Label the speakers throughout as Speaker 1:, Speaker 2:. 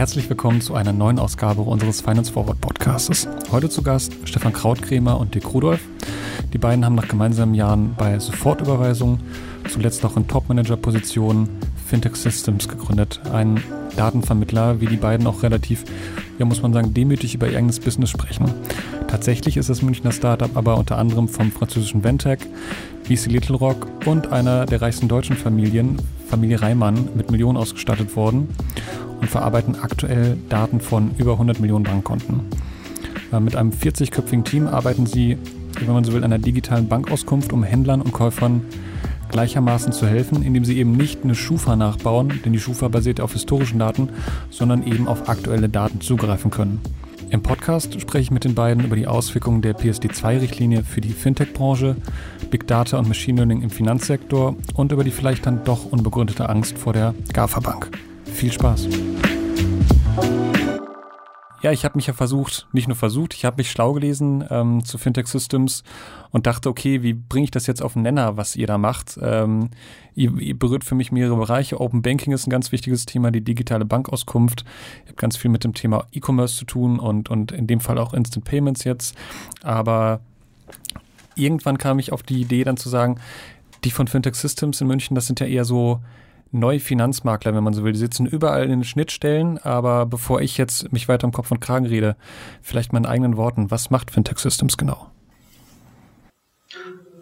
Speaker 1: Herzlich willkommen zu einer neuen Ausgabe unseres Finance Forward Podcasts. Heute zu Gast Stefan Krautkremer und Dick Rudolf. Die beiden haben nach gemeinsamen Jahren bei Sofortüberweisung, zuletzt auch in Topmanager-Positionen, Fintech Systems gegründet. Ein Datenvermittler, wie die beiden auch relativ, ja muss man sagen, demütig über ihr eigenes Business sprechen. Tatsächlich ist das Münchner Startup aber unter anderem vom französischen Ventec, VC Little Rock und einer der reichsten deutschen Familien, Familie Reimann, mit Millionen ausgestattet worden und verarbeiten aktuell Daten von über 100 Millionen Bankkonten. Äh, mit einem 40-köpfigen Team arbeiten sie, wenn man so will, an einer digitalen Bankauskunft, um Händlern und Käufern gleichermaßen zu helfen, indem sie eben nicht eine Schufa nachbauen, denn die Schufa basiert auf historischen Daten, sondern eben auf aktuelle Daten zugreifen können. Im Podcast spreche ich mit den beiden über die Auswirkungen der PSD2-Richtlinie für die Fintech-Branche, Big Data und Machine Learning im Finanzsektor und über die vielleicht dann doch unbegründete Angst vor der GAFA-Bank. Viel Spaß! Ja, ich habe mich ja versucht, nicht nur versucht, ich habe mich schlau gelesen ähm, zu Fintech Systems und dachte, okay, wie bringe ich das jetzt auf den Nenner, was ihr da macht? Ähm, ihr, ihr berührt für mich mehrere Bereiche. Open Banking ist ein ganz wichtiges Thema, die digitale Bankauskunft. Ich habe ganz viel mit dem Thema E-Commerce zu tun und, und in dem Fall auch Instant Payments jetzt. Aber irgendwann kam ich auf die Idee dann zu sagen, die von Fintech Systems in München, das sind ja eher so neue Finanzmakler, wenn man so will. Die sitzen überall in den Schnittstellen, aber bevor ich jetzt mich weiter im Kopf und Kragen rede, vielleicht in eigenen Worten, was macht Fintech Systems genau?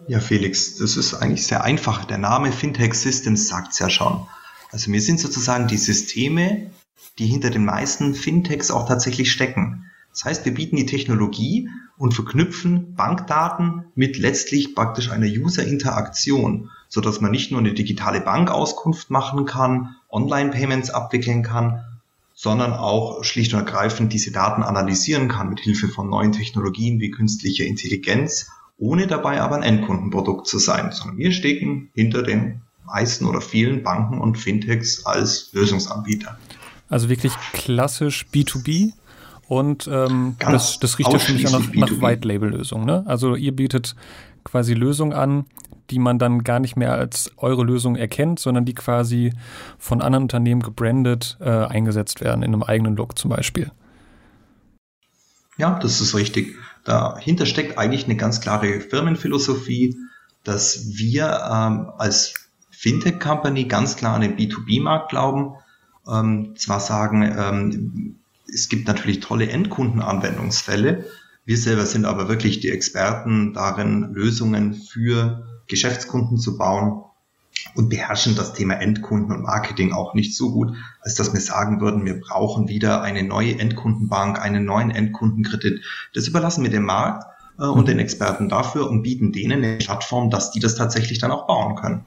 Speaker 2: Ja, Felix, das ist eigentlich sehr einfach. Der Name Fintech Systems sagt es ja schon. Also wir sind sozusagen die Systeme, die hinter den meisten Fintechs auch tatsächlich stecken. Das heißt, wir bieten die Technologie und verknüpfen Bankdaten mit letztlich praktisch einer User-Interaktion so dass man nicht nur eine digitale Bankauskunft machen kann, Online-Payments abwickeln kann, sondern auch schlicht und ergreifend diese Daten analysieren kann mit Hilfe von neuen Technologien wie künstlicher Intelligenz, ohne dabei aber ein Endkundenprodukt zu sein, sondern wir stecken hinter den meisten oder vielen Banken und Fintechs als Lösungsanbieter.
Speaker 1: Also wirklich klassisch B2B und ähm, das, das riecht ja auch nach, nach White-Label-Lösungen. Ne? Also ihr bietet quasi Lösungen an, die man dann gar nicht mehr als eure Lösung erkennt, sondern die quasi von anderen Unternehmen gebrandet äh, eingesetzt werden, in einem eigenen Look zum Beispiel.
Speaker 2: Ja, das ist richtig. Dahinter steckt eigentlich eine ganz klare Firmenphilosophie, dass wir ähm, als Fintech-Company ganz klar an den B2B-Markt glauben. Ähm, zwar sagen, ähm, es gibt natürlich tolle Endkundenanwendungsfälle. Wir selber sind aber wirklich die Experten darin, Lösungen für Geschäftskunden zu bauen und beherrschen das Thema Endkunden und Marketing auch nicht so gut, als dass wir sagen würden, wir brauchen wieder eine neue Endkundenbank, einen neuen Endkundenkredit. Das überlassen wir dem Markt äh, und den Experten dafür und bieten denen eine Plattform, dass die das tatsächlich dann auch bauen können.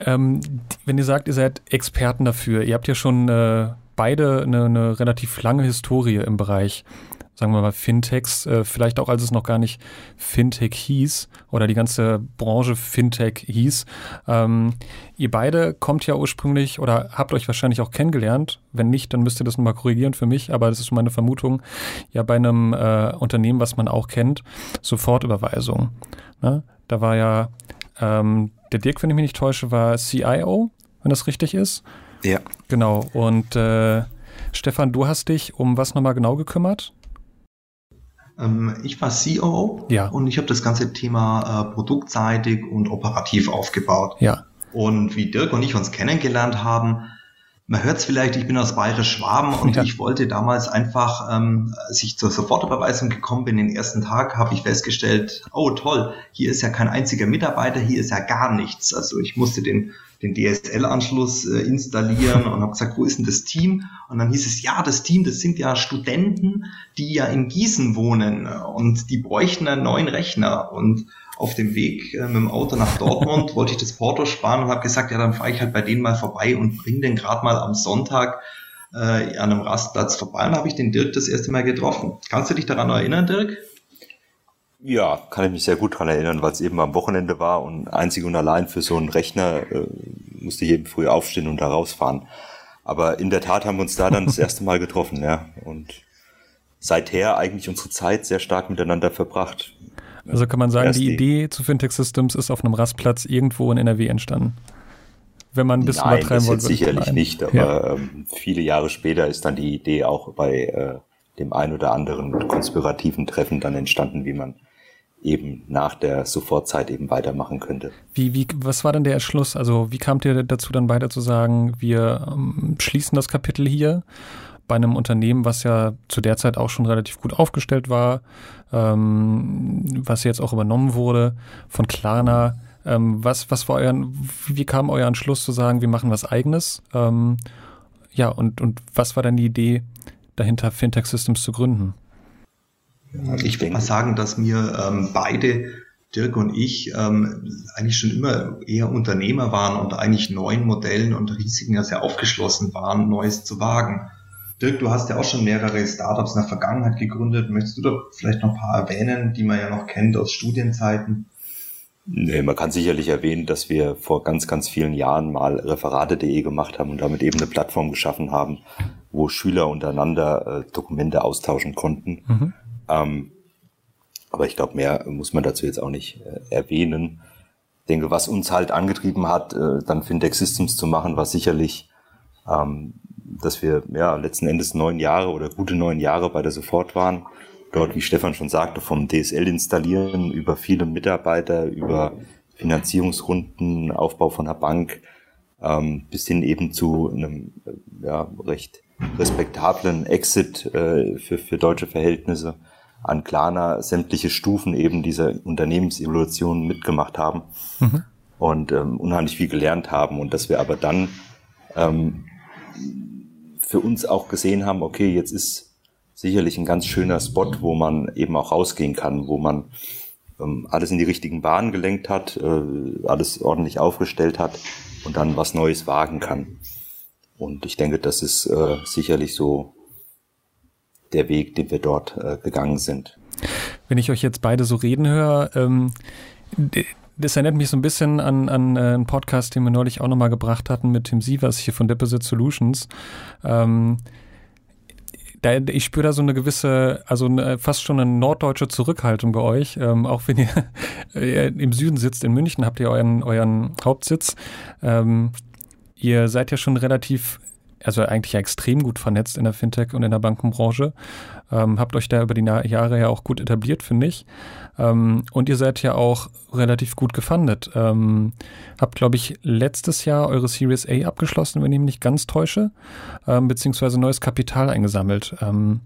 Speaker 1: Ähm, wenn ihr sagt, ihr seid Experten dafür, ihr habt ja schon äh, beide eine, eine relativ lange Historie im Bereich sagen wir mal, Fintechs, äh, vielleicht auch als es noch gar nicht Fintech hieß oder die ganze Branche Fintech hieß. Ähm, ihr beide kommt ja ursprünglich oder habt euch wahrscheinlich auch kennengelernt. Wenn nicht, dann müsst ihr das nochmal korrigieren für mich, aber das ist meine Vermutung, ja bei einem äh, Unternehmen, was man auch kennt, Sofortüberweisung. Ne? Da war ja ähm, der Dirk, wenn ich mich nicht täusche, war CIO, wenn das richtig ist.
Speaker 2: Ja.
Speaker 1: Genau. Und äh, Stefan, du hast dich um was nochmal genau gekümmert?
Speaker 2: Ähm, ich war COO ja. und ich habe das ganze Thema äh, produktseitig und operativ aufgebaut.
Speaker 1: Ja.
Speaker 2: Und wie Dirk und ich uns kennengelernt haben, man hört es vielleicht, ich bin aus Bayerisch Schwaben und ja. ich wollte damals einfach, ähm, als ich zur Sofortüberweisung gekommen bin, den ersten Tag, habe ich festgestellt, oh toll, hier ist ja kein einziger Mitarbeiter, hier ist ja gar nichts. Also ich musste den den DSL-Anschluss äh, installieren und habe gesagt, wo ist denn das Team? Und dann hieß es, ja, das Team, das sind ja Studenten, die ja in Gießen wohnen und die bräuchten einen neuen Rechner. Und auf dem Weg äh, mit dem Auto nach Dortmund wollte ich das Porto sparen und habe gesagt, ja, dann fahre ich halt bei denen mal vorbei und bringe den gerade mal am Sonntag äh, an einem Rastplatz vorbei. Und habe ich den Dirk das erste Mal getroffen. Kannst du dich daran erinnern, Dirk?
Speaker 3: Ja, kann ich mich sehr gut dran erinnern, weil es eben am Wochenende war und einzig und allein für so einen Rechner äh, musste ich eben früh aufstehen und da rausfahren. Aber in der Tat haben wir uns da dann das erste Mal getroffen, ja. Und seither eigentlich unsere Zeit sehr stark miteinander verbracht.
Speaker 1: Also kann man sagen, Erst die Idee zu Fintech Systems ist auf einem Rastplatz irgendwo in NRW entstanden. wenn man ein bisschen
Speaker 3: Nein,
Speaker 1: übertreiben wollte.
Speaker 3: Sicherlich nicht, aber ja. ähm, viele Jahre später ist dann die Idee auch bei äh, dem ein oder anderen konspirativen Treffen dann entstanden, wie man eben nach der Sofortzeit eben weitermachen könnte.
Speaker 1: Wie, wie, was war denn der Entschluss? Also wie kamt ihr dazu dann weiter zu sagen, wir ähm, schließen das Kapitel hier bei einem Unternehmen, was ja zu der Zeit auch schon relativ gut aufgestellt war, ähm, was jetzt auch übernommen wurde von Klarna. Ähm, was, was war euer, wie kam euer Entschluss zu sagen, wir machen was eigenes? Ähm, ja, und, und was war dann die Idee dahinter, Fintech Systems zu gründen?
Speaker 2: Ich würde mal sagen, dass wir ähm, beide, Dirk und ich, ähm, eigentlich schon immer eher Unternehmer waren und eigentlich neuen Modellen und Risiken ja sehr aufgeschlossen waren, Neues zu wagen. Dirk, du hast ja auch schon mehrere Startups in der Vergangenheit gegründet. Möchtest du da vielleicht noch ein paar erwähnen, die man ja noch kennt aus Studienzeiten?
Speaker 3: Nee, man kann sicherlich erwähnen, dass wir vor ganz, ganz vielen Jahren mal referate.de gemacht haben und damit eben eine Plattform geschaffen haben, wo Schüler untereinander äh, Dokumente austauschen konnten. Mhm. Ähm, aber ich glaube, mehr muss man dazu jetzt auch nicht äh, erwähnen. Ich denke, was uns halt angetrieben hat, äh, dann Fintech Systems zu machen, war sicherlich, ähm, dass wir ja letzten Endes neun Jahre oder gute neun Jahre bei der Sofort waren. Dort, wie Stefan schon sagte, vom DSL installieren, über viele Mitarbeiter, über Finanzierungsrunden, Aufbau von einer Bank, ähm, bis hin eben zu einem äh, ja, recht respektablen Exit äh, für, für deutsche Verhältnisse an Klarna sämtliche Stufen eben dieser Unternehmensevolution mitgemacht haben mhm. und ähm, unheimlich viel gelernt haben und dass wir aber dann ähm, für uns auch gesehen haben, okay, jetzt ist sicherlich ein ganz schöner Spot, wo man eben auch rausgehen kann, wo man ähm, alles in die richtigen Bahnen gelenkt hat, äh, alles ordentlich aufgestellt hat und dann was Neues wagen kann. Und ich denke, das ist äh, sicherlich so der Weg, den wir dort äh, gegangen sind.
Speaker 1: Wenn ich euch jetzt beide so reden höre, ähm, das erinnert mich so ein bisschen an, an äh, einen Podcast, den wir neulich auch nochmal gebracht hatten mit Tim Sievers hier von Deposit Solutions. Ähm, da, ich spüre da so eine gewisse, also eine, fast schon eine norddeutsche Zurückhaltung bei euch. Ähm, auch wenn ihr äh, im Süden sitzt, in München habt ihr euren, euren Hauptsitz. Ähm, ihr seid ja schon relativ also eigentlich ja extrem gut vernetzt in der Fintech und in der Bankenbranche. Ähm, habt euch da über die Jahre ja auch gut etabliert, finde ich. Ähm, und ihr seid ja auch relativ gut gefundet. Ähm, habt, glaube ich, letztes Jahr eure Series A abgeschlossen, wenn ich mich nicht ganz täusche, ähm, beziehungsweise neues Kapital eingesammelt. Ähm,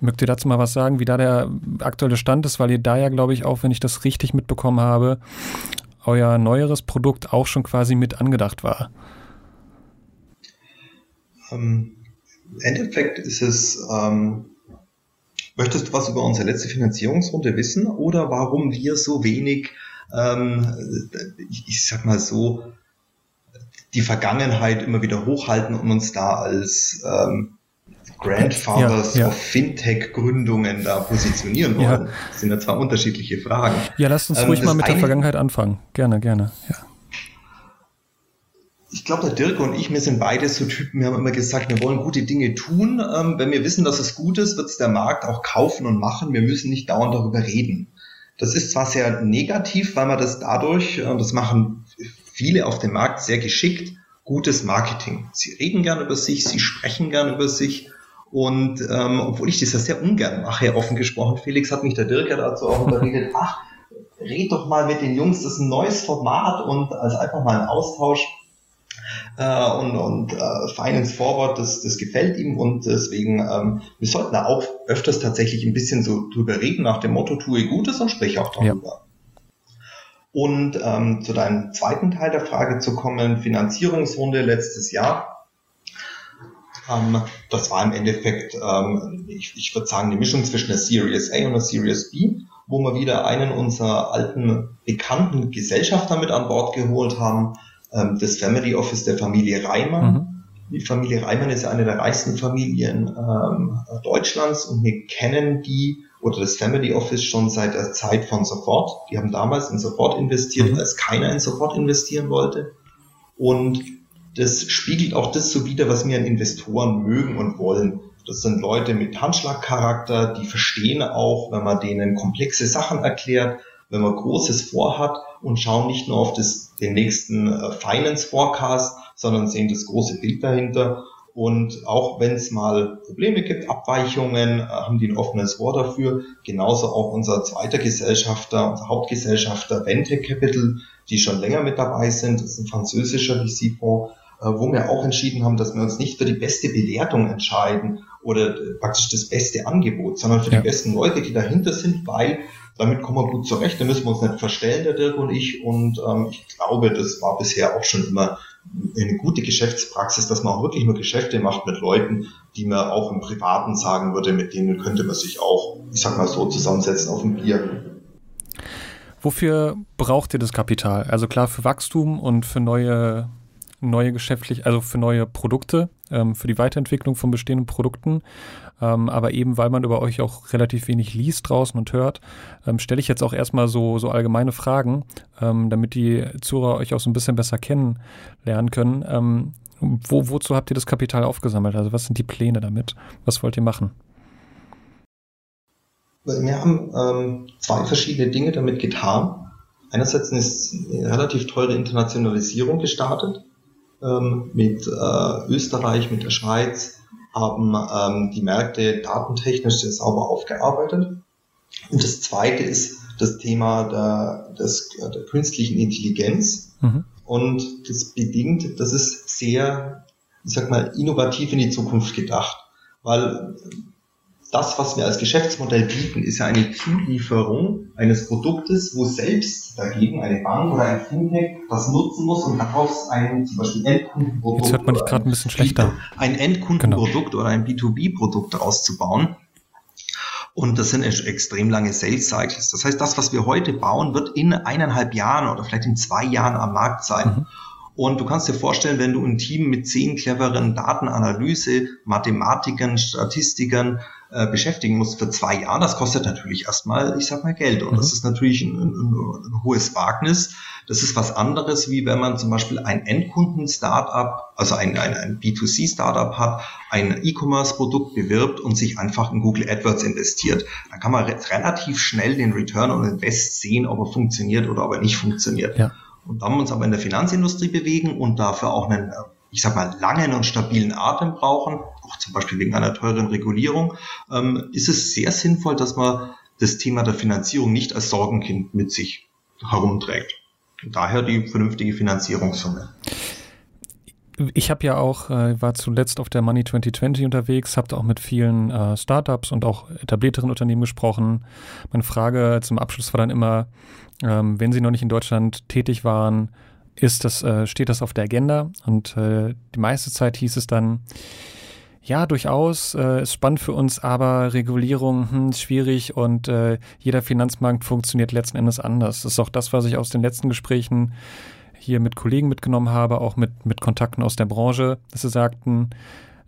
Speaker 1: mögt ihr dazu mal was sagen, wie da der aktuelle Stand ist, weil ihr da ja, glaube ich, auch, wenn ich das richtig mitbekommen habe, euer neueres Produkt auch schon quasi mit angedacht war.
Speaker 2: Ähm, Im Endeffekt ist es, ähm, möchtest du was über unsere letzte Finanzierungsrunde wissen oder warum wir so wenig, ähm, ich, ich sag mal so, die Vergangenheit immer wieder hochhalten und uns da als ähm, Grandfathers ja, ja. of Fintech-Gründungen da positionieren wollen. Ja. Das sind ja zwei unterschiedliche Fragen.
Speaker 1: Ja, lasst uns ähm, ruhig mal mit der Vergangenheit anfangen. Gerne, gerne. Ja
Speaker 2: ich glaube, der Dirk und ich, wir sind beide so Typen, wir haben immer gesagt, wir wollen gute Dinge tun. Ähm, wenn wir wissen, dass es gut ist, wird es der Markt auch kaufen und machen. Wir müssen nicht dauernd darüber reden. Das ist zwar sehr negativ, weil man das dadurch, äh, das machen viele auf dem Markt sehr geschickt, gutes Marketing. Sie reden gern über sich, sie sprechen gern über sich. Und ähm, obwohl ich das ja sehr ungern mache, offen gesprochen, Felix hat mich der Dirk ja dazu auch überredet, ach, red doch mal mit den Jungs, das ist ein neues Format und als einfach mal ein Austausch äh, und, und äh, Finance Forward, das, das gefällt ihm und deswegen, ähm, wir sollten da auch öfters tatsächlich ein bisschen so drüber reden, nach dem Motto, tue Gutes und spreche auch darüber. Ja. Und ähm, zu deinem zweiten Teil der Frage zu kommen, Finanzierungsrunde letztes Jahr. Ähm, das war im Endeffekt, ähm, ich, ich würde sagen, eine Mischung zwischen der Series A und der Series B, wo wir wieder einen unserer alten bekannten Gesellschafter mit an Bord geholt haben, ähm, das Family Office der Familie Reimann. Mhm. Die Familie Reimann ist eine der reichsten Familien ähm, Deutschlands und wir kennen die oder das Family Office schon seit der Zeit von Sofort. Die haben damals in Sofort investiert, mhm. als keiner in Sofort investieren wollte. Und das spiegelt auch das so wider, was wir an Investoren mögen und wollen. Das sind Leute mit Handschlagcharakter, die verstehen auch, wenn man denen komplexe Sachen erklärt, wenn man Großes vorhat und schauen nicht nur auf das, den nächsten äh, Finance Forecast, sondern sehen das große Bild dahinter. Und auch wenn es mal Probleme gibt, Abweichungen, äh, haben die ein offenes Wort dafür. Genauso auch unser zweiter Gesellschafter, unser Hauptgesellschafter Vente Capital, die schon länger mit dabei sind. Das ist ein französischer VC-Fonds, äh, wo wir auch entschieden haben, dass wir uns nicht für die beste Bewertung entscheiden oder praktisch das beste Angebot, sondern für ja. die besten Leute, die dahinter sind, weil damit kommen wir gut zurecht, da müssen wir uns nicht verstellen, der Dirk und ich. Und ähm, ich glaube, das war bisher auch schon immer eine gute Geschäftspraxis, dass man auch wirklich nur Geschäfte macht mit Leuten, die man auch im Privaten sagen würde, mit denen könnte man sich auch, ich sag mal so, zusammensetzen auf ein Bier.
Speaker 1: Wofür braucht ihr das Kapital? Also klar für Wachstum und für neue neue geschäftlich, also für neue Produkte, ähm, für die Weiterentwicklung von bestehenden Produkten. Ähm, aber eben, weil man über euch auch relativ wenig liest draußen und hört, ähm, stelle ich jetzt auch erstmal so, so allgemeine Fragen, ähm, damit die Zuhörer euch auch so ein bisschen besser kennenlernen können. Ähm, wo, wozu habt ihr das Kapital aufgesammelt? Also was sind die Pläne damit? Was wollt ihr machen?
Speaker 2: Wir haben ähm, zwei verschiedene Dinge damit getan. Einerseits eine relativ teure Internationalisierung gestartet ähm, mit äh, Österreich, mit der Schweiz, haben ähm, die Märkte datentechnisch sehr sauber aufgearbeitet. Und das zweite ist das Thema der, des, der künstlichen Intelligenz. Mhm. Und das bedingt, das ist sehr, ich sag mal, innovativ in die Zukunft gedacht. Weil das, was wir als Geschäftsmodell bieten, ist ja eine Zulieferung eines Produktes, wo selbst dagegen eine Bank oder ein Fintech das nutzen muss und daraus ein zum Beispiel Endkundenprodukt.
Speaker 1: Jetzt hört man dich gerade ein bisschen schlechter.
Speaker 2: Ein Endkundenprodukt genau. oder ein B2B-Produkt auszubauen. Und das sind extrem lange Sales Cycles. Das heißt, das, was wir heute bauen, wird in eineinhalb Jahren oder vielleicht in zwei Jahren am Markt sein. Mhm. Und du kannst dir vorstellen, wenn du ein Team mit zehn cleveren Datenanalyse, Mathematikern, Statistikern äh, beschäftigen musst für zwei Jahre, das kostet natürlich erstmal, ich sag mal, Geld. Und mhm. das ist natürlich ein, ein, ein, hohes Wagnis. Das ist was anderes, wie wenn man zum Beispiel ein Endkunden-Startup, also ein, ein, ein B2C-Startup hat, ein E-Commerce-Produkt bewirbt und sich einfach in Google AdWords investiert. Da kann man re relativ schnell den Return on Invest sehen, ob er funktioniert oder ob er nicht funktioniert. Ja. Und da wir uns aber in der Finanzindustrie bewegen und dafür auch einen, ich sag mal, langen und stabilen Atem brauchen, auch zum Beispiel wegen einer teuren Regulierung, ähm, ist es sehr sinnvoll, dass man das Thema der Finanzierung nicht als Sorgenkind mit sich herumträgt. Daher die vernünftige Finanzierungssumme.
Speaker 1: Ich habe ja auch, äh, war zuletzt auf der Money 2020 unterwegs, habe auch mit vielen äh, Startups und auch etablierteren Unternehmen gesprochen. Meine Frage zum Abschluss war dann immer, ähm, wenn Sie noch nicht in Deutschland tätig waren, ist das, äh, steht das auf der Agenda? Und äh, die meiste Zeit hieß es dann, ja, durchaus, äh, ist spannend für uns, aber Regulierung hm, schwierig und äh, jeder Finanzmarkt funktioniert letzten Endes anders. Das ist auch das, was ich aus den letzten Gesprächen hier mit Kollegen mitgenommen habe, auch mit, mit Kontakten aus der Branche, dass sie sagten,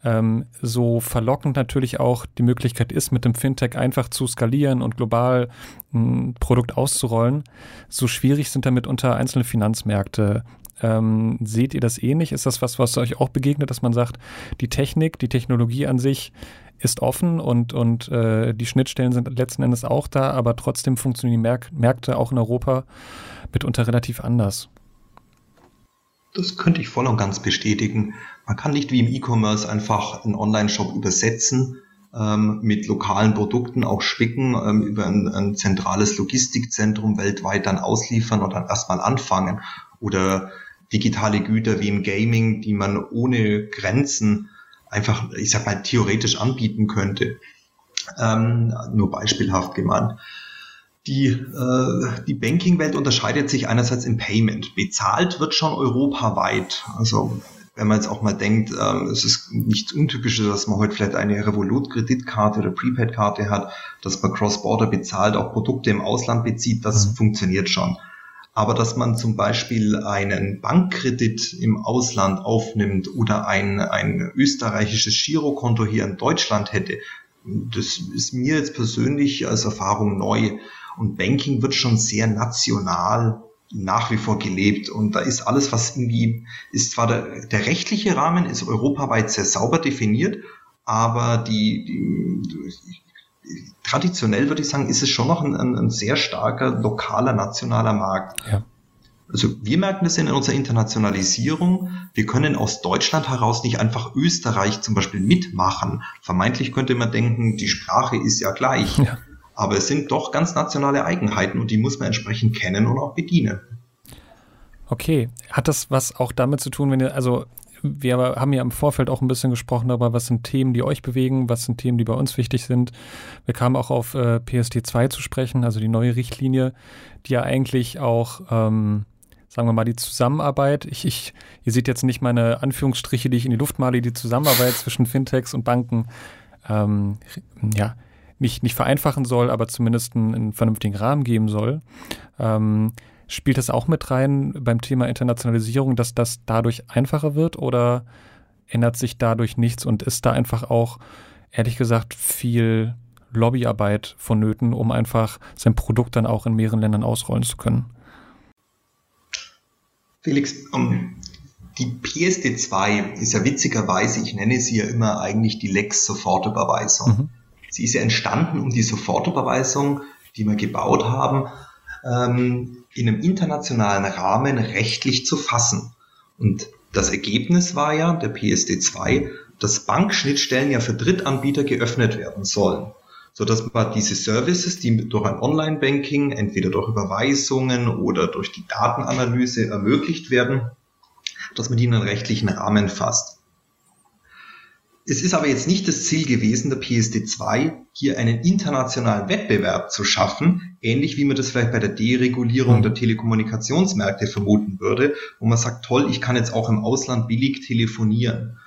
Speaker 1: ähm, so verlockend natürlich auch die Möglichkeit ist, mit dem Fintech einfach zu skalieren und global ein Produkt auszurollen, so schwierig sind damit unter einzelne Finanzmärkte. Ähm, seht ihr das ähnlich? Ist das was, was euch auch begegnet, dass man sagt, die Technik, die Technologie an sich ist offen und, und äh, die Schnittstellen sind letzten Endes auch da, aber trotzdem funktionieren die Märk Märkte auch in Europa mitunter relativ anders?
Speaker 2: Das könnte ich voll und ganz bestätigen. Man kann nicht wie im E-Commerce einfach einen Online-Shop übersetzen, ähm, mit lokalen Produkten auch spicken, ähm, über ein, ein, zentrales Logistikzentrum weltweit dann ausliefern und dann erstmal anfangen. Oder digitale Güter wie im Gaming, die man ohne Grenzen einfach, ich sag mal, theoretisch anbieten könnte. Ähm, nur beispielhaft gemeint. Die, äh, die Banking-Welt unterscheidet sich einerseits im Payment. Bezahlt wird schon europaweit. Also wenn man jetzt auch mal denkt, ähm, es ist nichts Untypisches, dass man heute vielleicht eine Revolut-Kreditkarte oder Prepaid-Karte hat, dass man Cross-Border bezahlt, auch Produkte im Ausland bezieht, das mhm. funktioniert schon. Aber dass man zum Beispiel einen Bankkredit im Ausland aufnimmt oder ein, ein österreichisches Girokonto hier in Deutschland hätte, das ist mir jetzt persönlich als Erfahrung neu. Und Banking wird schon sehr national nach wie vor gelebt. Und da ist alles, was irgendwie, ist zwar der, der rechtliche Rahmen ist europaweit sehr sauber definiert, aber die, die traditionell würde ich sagen, ist es schon noch ein, ein, ein sehr starker lokaler, nationaler Markt. Ja. Also wir merken das in unserer Internationalisierung. Wir können aus Deutschland heraus nicht einfach Österreich zum Beispiel mitmachen. Vermeintlich könnte man denken, die Sprache ist ja gleich. Ja. Aber es sind doch ganz nationale Eigenheiten und die muss man entsprechend kennen und auch bedienen.
Speaker 1: Okay, hat das was auch damit zu tun, wenn ihr, also wir haben ja im Vorfeld auch ein bisschen gesprochen darüber, was sind Themen, die euch bewegen, was sind Themen, die bei uns wichtig sind. Wir kamen auch auf äh, PSD2 zu sprechen, also die neue Richtlinie, die ja eigentlich auch, ähm, sagen wir mal, die Zusammenarbeit, ich, ich, ihr seht jetzt nicht meine Anführungsstriche, die ich in die Luft male, die Zusammenarbeit zwischen Fintechs und Banken, ähm, ja, nicht, nicht vereinfachen soll, aber zumindest einen, einen vernünftigen Rahmen geben soll. Ähm, Spielt das auch mit rein beim Thema Internationalisierung, dass das dadurch einfacher wird oder ändert sich dadurch nichts und ist da einfach auch, ehrlich gesagt, viel Lobbyarbeit vonnöten, um einfach sein Produkt dann auch in mehreren Ländern ausrollen zu können?
Speaker 2: Felix, um, die PSD2 ist ja witzigerweise, ich nenne sie ja immer eigentlich die Lex Sofortüberweisung. Mhm. Sie ist ja entstanden, um die Sofortüberweisung, die wir gebaut haben, ähm, in einem internationalen Rahmen rechtlich zu fassen. Und das Ergebnis war ja der PSD2, dass Bankschnittstellen ja für Drittanbieter geöffnet werden sollen, so dass man diese Services, die durch ein Online-Banking, entweder durch Überweisungen oder durch die Datenanalyse ermöglicht werden, dass man die in einen rechtlichen Rahmen fasst. Es ist aber jetzt nicht das Ziel gewesen, der PSD2 hier einen internationalen Wettbewerb zu schaffen, ähnlich wie man das vielleicht bei der Deregulierung der Telekommunikationsmärkte vermuten würde, wo man sagt, toll, ich kann jetzt auch im Ausland billig telefonieren.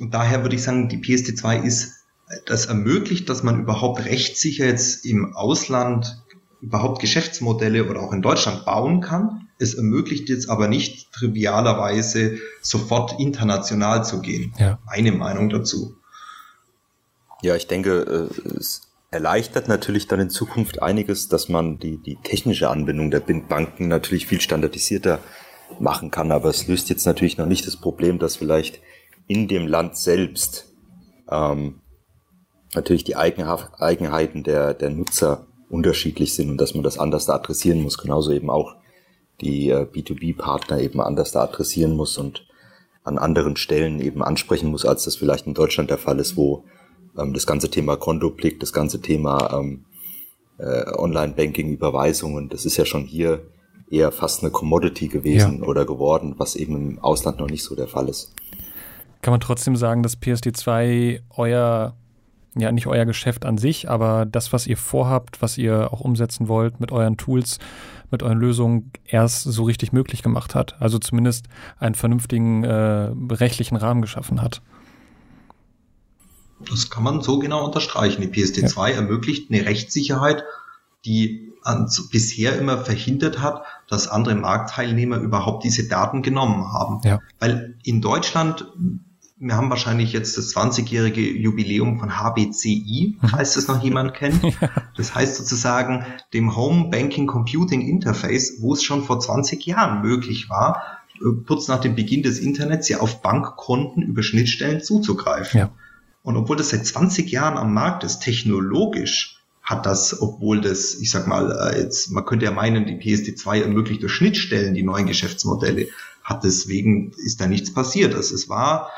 Speaker 2: Und daher würde ich sagen, die PSD2 ist, das ermöglicht, dass man überhaupt rechtssicher jetzt im Ausland überhaupt Geschäftsmodelle oder auch in Deutschland bauen kann es ermöglicht jetzt aber nicht trivialerweise sofort international zu gehen. Ja. Meine Meinung dazu.
Speaker 3: Ja, ich denke, äh, es erleichtert natürlich dann in Zukunft einiges, dass man die, die technische Anbindung der Banken natürlich viel standardisierter machen kann. Aber es löst jetzt natürlich noch nicht das Problem, dass vielleicht in dem Land selbst ähm, natürlich die Eigenheiten der, der Nutzer unterschiedlich sind und dass man das anders da adressieren muss. Genauso eben auch die äh, B2B-Partner eben anders da adressieren muss und an anderen Stellen eben ansprechen muss, als das vielleicht in Deutschland der Fall ist, wo ähm, das ganze Thema Kontoblick, das ganze Thema ähm, äh, Online-Banking, Überweisungen, das ist ja schon hier eher fast eine Commodity gewesen ja. oder geworden, was eben im Ausland noch nicht so der Fall ist.
Speaker 1: Kann man trotzdem sagen, dass PSD2 euer ja nicht euer Geschäft an sich, aber das, was ihr vorhabt, was ihr auch umsetzen wollt mit euren Tools, mit euren Lösungen erst so richtig möglich gemacht hat. Also zumindest einen vernünftigen äh, rechtlichen Rahmen geschaffen hat.
Speaker 2: Das kann man so genau unterstreichen. Die PSD2 ja. ermöglicht eine Rechtssicherheit, die an, bisher immer verhindert hat, dass andere Marktteilnehmer überhaupt diese Daten genommen haben. Ja. Weil in Deutschland wir haben wahrscheinlich jetzt das 20-jährige Jubiläum von HBCI, falls das noch jemand kennt. Das heißt sozusagen dem Home Banking Computing Interface, wo es schon vor 20 Jahren möglich war, äh, kurz nach dem Beginn des Internets ja auf Bankkonten über Schnittstellen zuzugreifen. Ja. Und obwohl das seit 20 Jahren am Markt ist, technologisch hat das, obwohl das, ich sag mal, äh, jetzt, man könnte ja meinen, die PSD2 ermöglicht durch Schnittstellen die neuen Geschäftsmodelle, hat deswegen, ist da nichts passiert. Also es war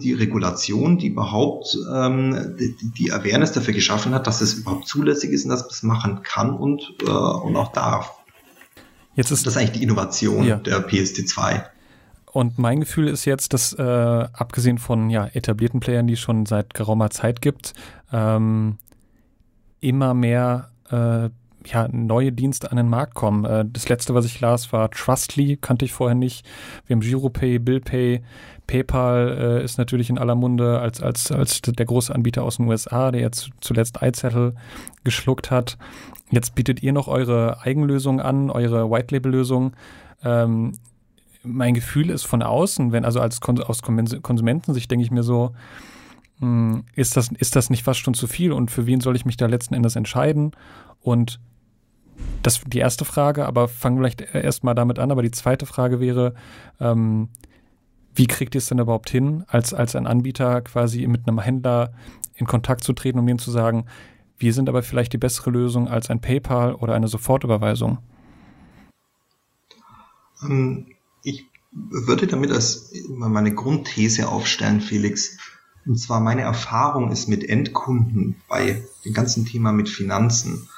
Speaker 2: die Regulation, die überhaupt ähm, die, die Awareness dafür geschaffen hat, dass es überhaupt zulässig ist und dass man es machen kann und, äh, und auch darf. Jetzt ist das ist eigentlich die Innovation ja. der PSD2.
Speaker 1: Und mein Gefühl ist jetzt, dass äh, abgesehen von ja, etablierten Playern, die es schon seit geraumer Zeit gibt, ähm, immer mehr äh, ja, neue Dienste an den Markt kommen. Äh, das letzte, was ich las, war Trustly, kannte ich vorher nicht. Wir haben GiroPay, BillPay, PayPal äh, ist natürlich in aller Munde als, als, als der große Anbieter aus den USA, der jetzt zuletzt iZettle geschluckt hat. Jetzt bietet ihr noch eure Eigenlösung an, eure White-Label-Lösung. Ähm, mein Gefühl ist von außen, wenn also als Kon aus Konsumentensicht denke ich mir so, mh, hm, ist das, ist das nicht fast schon zu viel und für wen soll ich mich da letzten Endes entscheiden? Und das die erste Frage, aber fangen vielleicht erstmal damit an. Aber die zweite Frage wäre, ähm, wie kriegt ihr es denn überhaupt hin, als, als ein Anbieter quasi mit einem Händler in Kontakt zu treten, um ihm zu sagen, Wir sind aber vielleicht die bessere Lösung als ein PayPal oder eine Sofortüberweisung.
Speaker 2: Ähm, ich würde damit als meine Grundthese aufstellen, Felix. Und zwar meine Erfahrung ist mit Endkunden bei dem ganzen Thema mit Finanzen,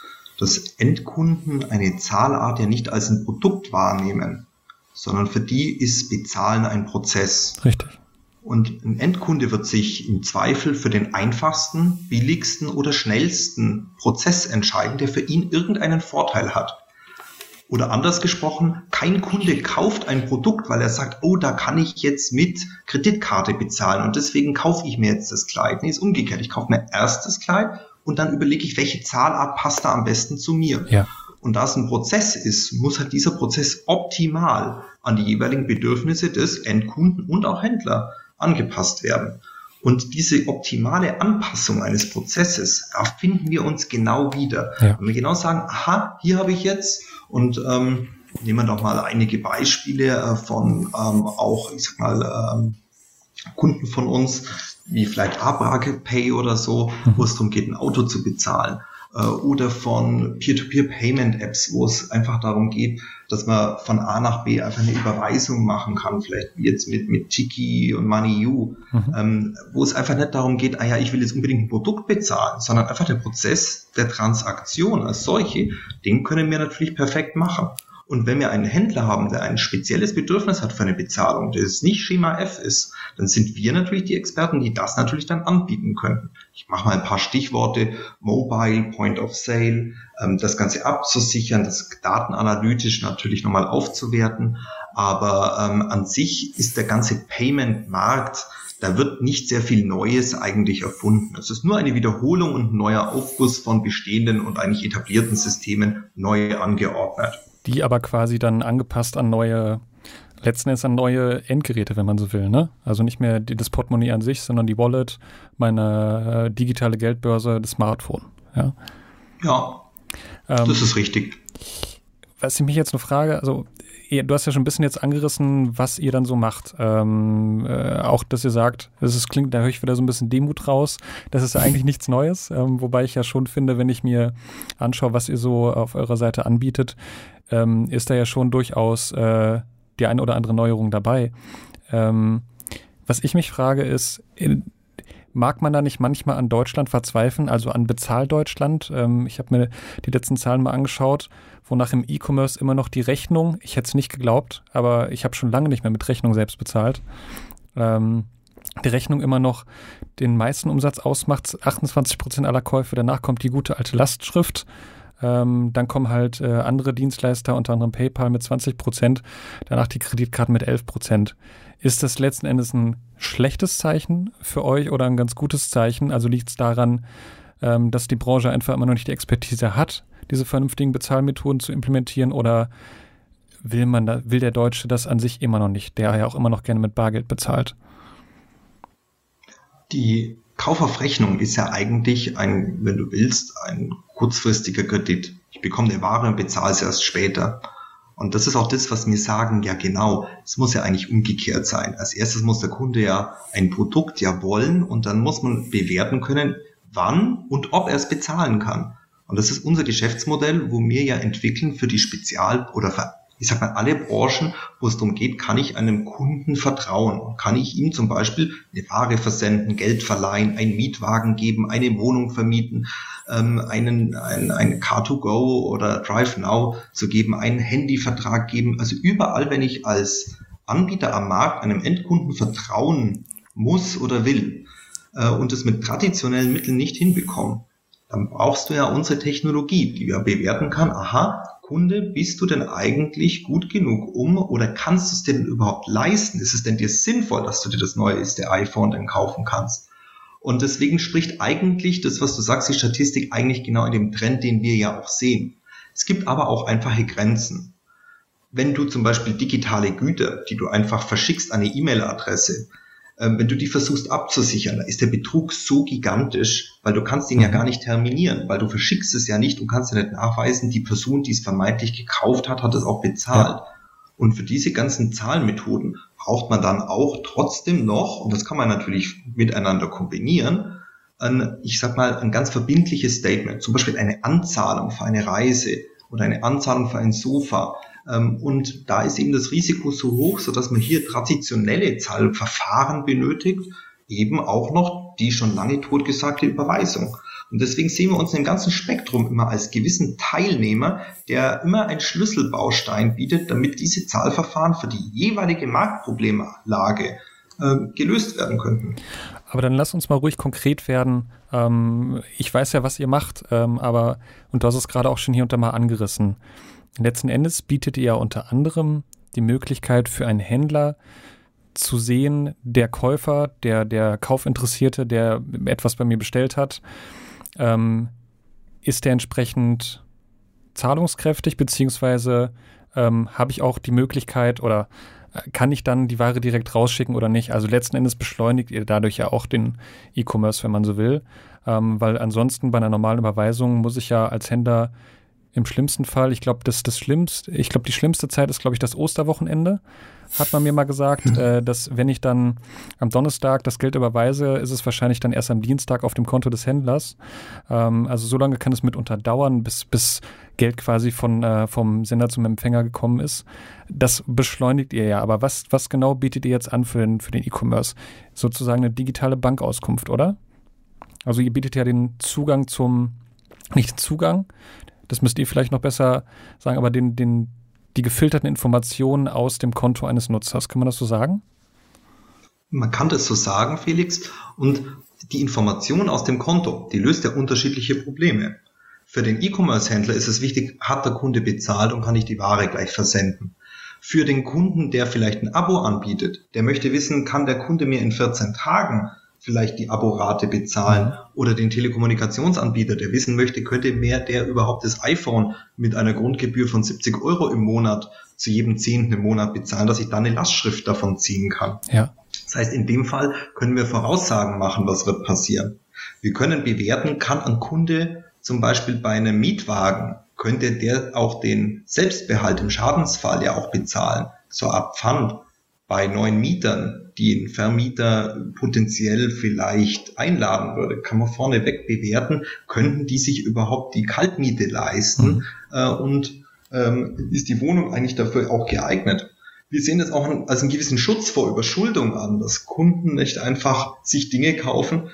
Speaker 2: dass Endkunden eine Zahlart ja nicht als ein Produkt wahrnehmen, sondern für die ist Bezahlen ein Prozess.
Speaker 1: Richtig.
Speaker 2: Und ein Endkunde wird sich im Zweifel für den einfachsten, billigsten oder schnellsten Prozess entscheiden, der für ihn irgendeinen Vorteil hat. Oder anders gesprochen, kein Kunde kauft ein Produkt, weil er sagt, oh, da kann ich jetzt mit Kreditkarte bezahlen und deswegen kaufe ich mir jetzt das Kleid. Nee, ist umgekehrt. Ich kaufe mir erst das Kleid und dann überlege ich, welche Zahlart passt da am besten zu mir.
Speaker 1: Ja.
Speaker 2: Und da es ein Prozess ist, muss halt dieser Prozess optimal an die jeweiligen Bedürfnisse des Endkunden und auch Händler angepasst werden. Und diese optimale Anpassung eines Prozesses, da finden wir uns genau wieder. Ja. Wenn wir genau sagen, aha, hier habe ich jetzt und ähm, nehmen wir doch mal einige Beispiele äh, von ähm, auch, ich sag mal, ähm, Kunden von uns, wie vielleicht Abrage Pay oder so, mhm. wo es darum geht, ein Auto zu bezahlen. Äh, oder von Peer-to-Peer-Payment-Apps, wo es einfach darum geht, dass man von A nach B einfach eine Überweisung machen kann, vielleicht jetzt mit, mit Tiki und MoneyU, mhm. ähm, wo es einfach nicht darum geht, ah ja, ich will jetzt unbedingt ein Produkt bezahlen, sondern einfach der Prozess der Transaktion als solche, den können wir natürlich perfekt machen. Und wenn wir einen Händler haben, der ein spezielles Bedürfnis hat für eine Bezahlung, das nicht Schema F ist, dann sind wir natürlich die Experten, die das natürlich dann anbieten können. Ich mache mal ein paar Stichworte. Mobile, Point of Sale, ähm, das Ganze abzusichern, das datenanalytisch natürlich nochmal aufzuwerten. Aber ähm, an sich ist der ganze Payment-Markt da wird nicht sehr viel Neues eigentlich erfunden. Es ist nur eine Wiederholung und neuer Aufguss von bestehenden und eigentlich etablierten Systemen neu angeordnet
Speaker 1: die aber quasi dann angepasst an neue, letzten Endes an neue Endgeräte, wenn man so will. Ne? Also nicht mehr die, das Portemonnaie an sich, sondern die Wallet, meine äh, digitale Geldbörse, das Smartphone. Ja,
Speaker 2: ja ähm, das ist richtig.
Speaker 1: Was ich mich jetzt nur frage, also du hast ja schon ein bisschen jetzt angerissen, was ihr dann so macht. Ähm, äh, auch, dass ihr sagt, ist, klingt, da höre ich wieder so ein bisschen Demut raus. Das ist ja eigentlich nichts Neues. Ähm, wobei ich ja schon finde, wenn ich mir anschaue, was ihr so auf eurer Seite anbietet, ähm, ist da ja schon durchaus äh, die eine oder andere Neuerung dabei. Ähm, was ich mich frage ist, in, mag man da nicht manchmal an Deutschland verzweifeln, also an Bezahldeutschland? Ähm, ich habe mir die letzten Zahlen mal angeschaut, wonach im E-Commerce immer noch die Rechnung, ich hätte es nicht geglaubt, aber ich habe schon lange nicht mehr mit Rechnung selbst bezahlt. Ähm, die Rechnung immer noch den meisten Umsatz ausmacht, 28 Prozent aller Käufe. Danach kommt die gute alte Lastschrift. Ähm, dann kommen halt äh, andere Dienstleister, unter anderem PayPal mit 20 Prozent, danach die Kreditkarten mit 11 Prozent. Ist das letzten Endes ein schlechtes Zeichen für euch oder ein ganz gutes Zeichen? Also liegt es daran, ähm, dass die Branche einfach immer noch nicht die Expertise hat, diese vernünftigen Bezahlmethoden zu implementieren oder will man da, will der Deutsche das an sich immer noch nicht, der ja auch immer noch gerne mit Bargeld bezahlt?
Speaker 2: Die Kauf auf Rechnung ist ja eigentlich ein, wenn du willst, ein kurzfristiger Kredit. Ich bekomme eine Ware und bezahle sie erst später. Und das ist auch das, was mir sagen, ja genau, es muss ja eigentlich umgekehrt sein. Als erstes muss der Kunde ja ein Produkt ja wollen und dann muss man bewerten können, wann und ob er es bezahlen kann. Und das ist unser Geschäftsmodell, wo wir ja entwickeln für die Spezial- oder ich sag mal, alle Branchen, wo es darum geht, kann ich einem Kunden vertrauen? Kann ich ihm zum Beispiel eine Ware versenden, Geld verleihen, einen Mietwagen geben, eine Wohnung vermieten, ähm, einen, ein, ein Car2Go oder Drive Now zu geben, einen Handyvertrag geben? Also überall, wenn ich als Anbieter am Markt einem Endkunden vertrauen muss oder will äh, und es mit traditionellen Mitteln nicht hinbekomme, dann brauchst du ja unsere Technologie, die ja bewerten kann, aha, Kunde, bist du denn eigentlich gut genug um oder kannst du es denn überhaupt leisten? Ist es denn dir sinnvoll, dass du dir das neueste iPhone dann kaufen kannst? Und deswegen spricht eigentlich das, was du sagst, die Statistik eigentlich genau in dem Trend, den wir ja auch sehen. Es gibt aber auch einfache Grenzen. Wenn du zum Beispiel digitale Güter, die du einfach verschickst an eine E-Mail-Adresse, wenn du die versuchst abzusichern, da ist der Betrug so gigantisch, weil du kannst ihn ja mhm. gar nicht terminieren, weil du verschickst es ja nicht und kannst ja nicht nachweisen, die Person, die es vermeintlich gekauft hat, hat es auch bezahlt. Ja. Und für diese ganzen Zahlmethoden braucht man dann auch trotzdem noch, und das kann man natürlich miteinander kombinieren, ein, ich sag mal, ein ganz verbindliches Statement, zum Beispiel eine Anzahlung für eine Reise oder eine Anzahlung für ein Sofa. Ähm, und da ist eben das Risiko so hoch, so dass man hier traditionelle Zahlverfahren benötigt, eben auch noch die schon lange totgesagte Überweisung. Und deswegen sehen wir uns im ganzen Spektrum immer als gewissen Teilnehmer, der immer ein Schlüsselbaustein bietet, damit diese Zahlverfahren für die jeweilige Marktproblemlage äh, gelöst werden könnten.
Speaker 1: Aber dann lass uns mal ruhig konkret werden. Ähm, ich weiß ja, was ihr macht, ähm, aber, und du hast es gerade auch schon hier und da mal angerissen. Letzten Endes bietet ihr unter anderem die Möglichkeit für einen Händler, zu sehen, der Käufer, der, der Kaufinteressierte, der etwas bei mir bestellt hat, ähm, ist der entsprechend zahlungskräftig, beziehungsweise ähm, habe ich auch die Möglichkeit oder äh, kann ich dann die Ware direkt rausschicken oder nicht? Also letzten Endes beschleunigt ihr dadurch ja auch den E-Commerce, wenn man so will, ähm, weil ansonsten bei einer normalen Überweisung muss ich ja als Händler im schlimmsten Fall, ich glaube, das das schlimmste, ich glaube, die schlimmste Zeit ist, glaube ich, das Osterwochenende hat man mir mal gesagt, mhm. äh, dass wenn ich dann am Donnerstag das Geld überweise, ist es wahrscheinlich dann erst am Dienstag auf dem Konto des Händlers. Ähm, also so lange kann es mitunter dauern, bis, bis Geld quasi von, äh, vom Sender zum Empfänger gekommen ist. Das beschleunigt ihr ja. Aber was, was genau bietet ihr jetzt an für den, für den E-Commerce? Sozusagen eine digitale Bankauskunft, oder? Also ihr bietet ja den Zugang zum, nicht Zugang, das müsst ihr vielleicht noch besser sagen, aber den, den, die gefilterten Informationen aus dem Konto eines Nutzers. Kann man das so sagen?
Speaker 2: Man kann das so sagen, Felix. Und die Information aus dem Konto, die löst ja unterschiedliche Probleme. Für den E-Commerce-Händler ist es wichtig, hat der Kunde bezahlt und kann ich die Ware gleich versenden. Für den Kunden, der vielleicht ein Abo anbietet, der möchte wissen, kann der Kunde mir in 14 Tagen vielleicht die Aborate bezahlen oder den Telekommunikationsanbieter, der wissen möchte, könnte mehr der überhaupt das iPhone mit einer Grundgebühr von 70 Euro im Monat zu jedem Zehnten im Monat bezahlen, dass ich dann eine Lastschrift davon ziehen kann.
Speaker 1: Ja.
Speaker 2: Das heißt, in dem Fall können wir Voraussagen machen, was wird passieren. Wir können bewerten, kann ein Kunde zum Beispiel bei einem Mietwagen, könnte der auch den Selbstbehalt im Schadensfall ja auch bezahlen, so ab Pfand bei neuen Mietern, die ein Vermieter potenziell vielleicht einladen würde, kann man vorneweg bewerten, könnten die sich überhaupt die Kaltmiete leisten mhm. äh, und ähm, ist die Wohnung eigentlich dafür auch geeignet. Wir sehen das auch als einen gewissen Schutz vor Überschuldung an, dass Kunden nicht einfach sich Dinge kaufen,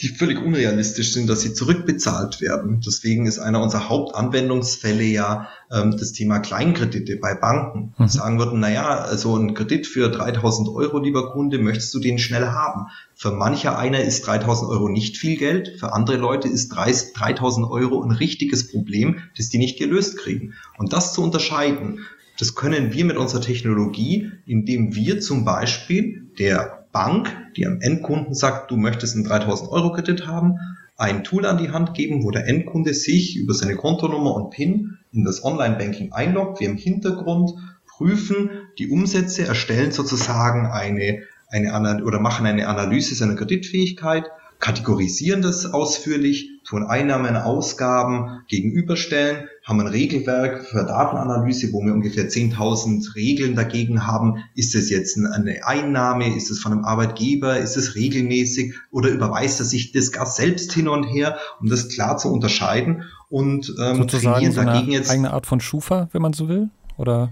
Speaker 2: die völlig unrealistisch sind, dass sie zurückbezahlt werden. Deswegen ist einer unserer Hauptanwendungsfälle ja ähm, das Thema Kleinkredite bei Banken. Mhm. Sagen würden, naja, also ein Kredit für 3000 Euro, lieber Kunde, möchtest du den schnell haben? Für mancher einer ist 3000 Euro nicht viel Geld, für andere Leute ist 3000 Euro ein richtiges Problem, das die nicht gelöst kriegen. Und das zu unterscheiden, das können wir mit unserer Technologie, indem wir zum Beispiel der Bank, die am Endkunden sagt, du möchtest einen 3000 Euro Kredit haben, ein Tool an die Hand geben, wo der Endkunde sich über seine Kontonummer und PIN in das Online-Banking einloggt. Wir im Hintergrund prüfen die Umsätze, erstellen sozusagen eine, eine oder machen eine Analyse seiner Kreditfähigkeit kategorisieren das ausführlich, tun Einnahmen, Ausgaben gegenüberstellen, haben ein Regelwerk für Datenanalyse, wo wir ungefähr 10.000 Regeln dagegen haben. Ist es jetzt eine Einnahme? Ist es von einem Arbeitgeber? Ist es regelmäßig? Oder überweist er sich das Gas selbst hin und her, um das klar zu unterscheiden? Und
Speaker 1: ähm, Sozusagen so dagegen eine jetzt eigene Art von Schufa, wenn man so will? Oder?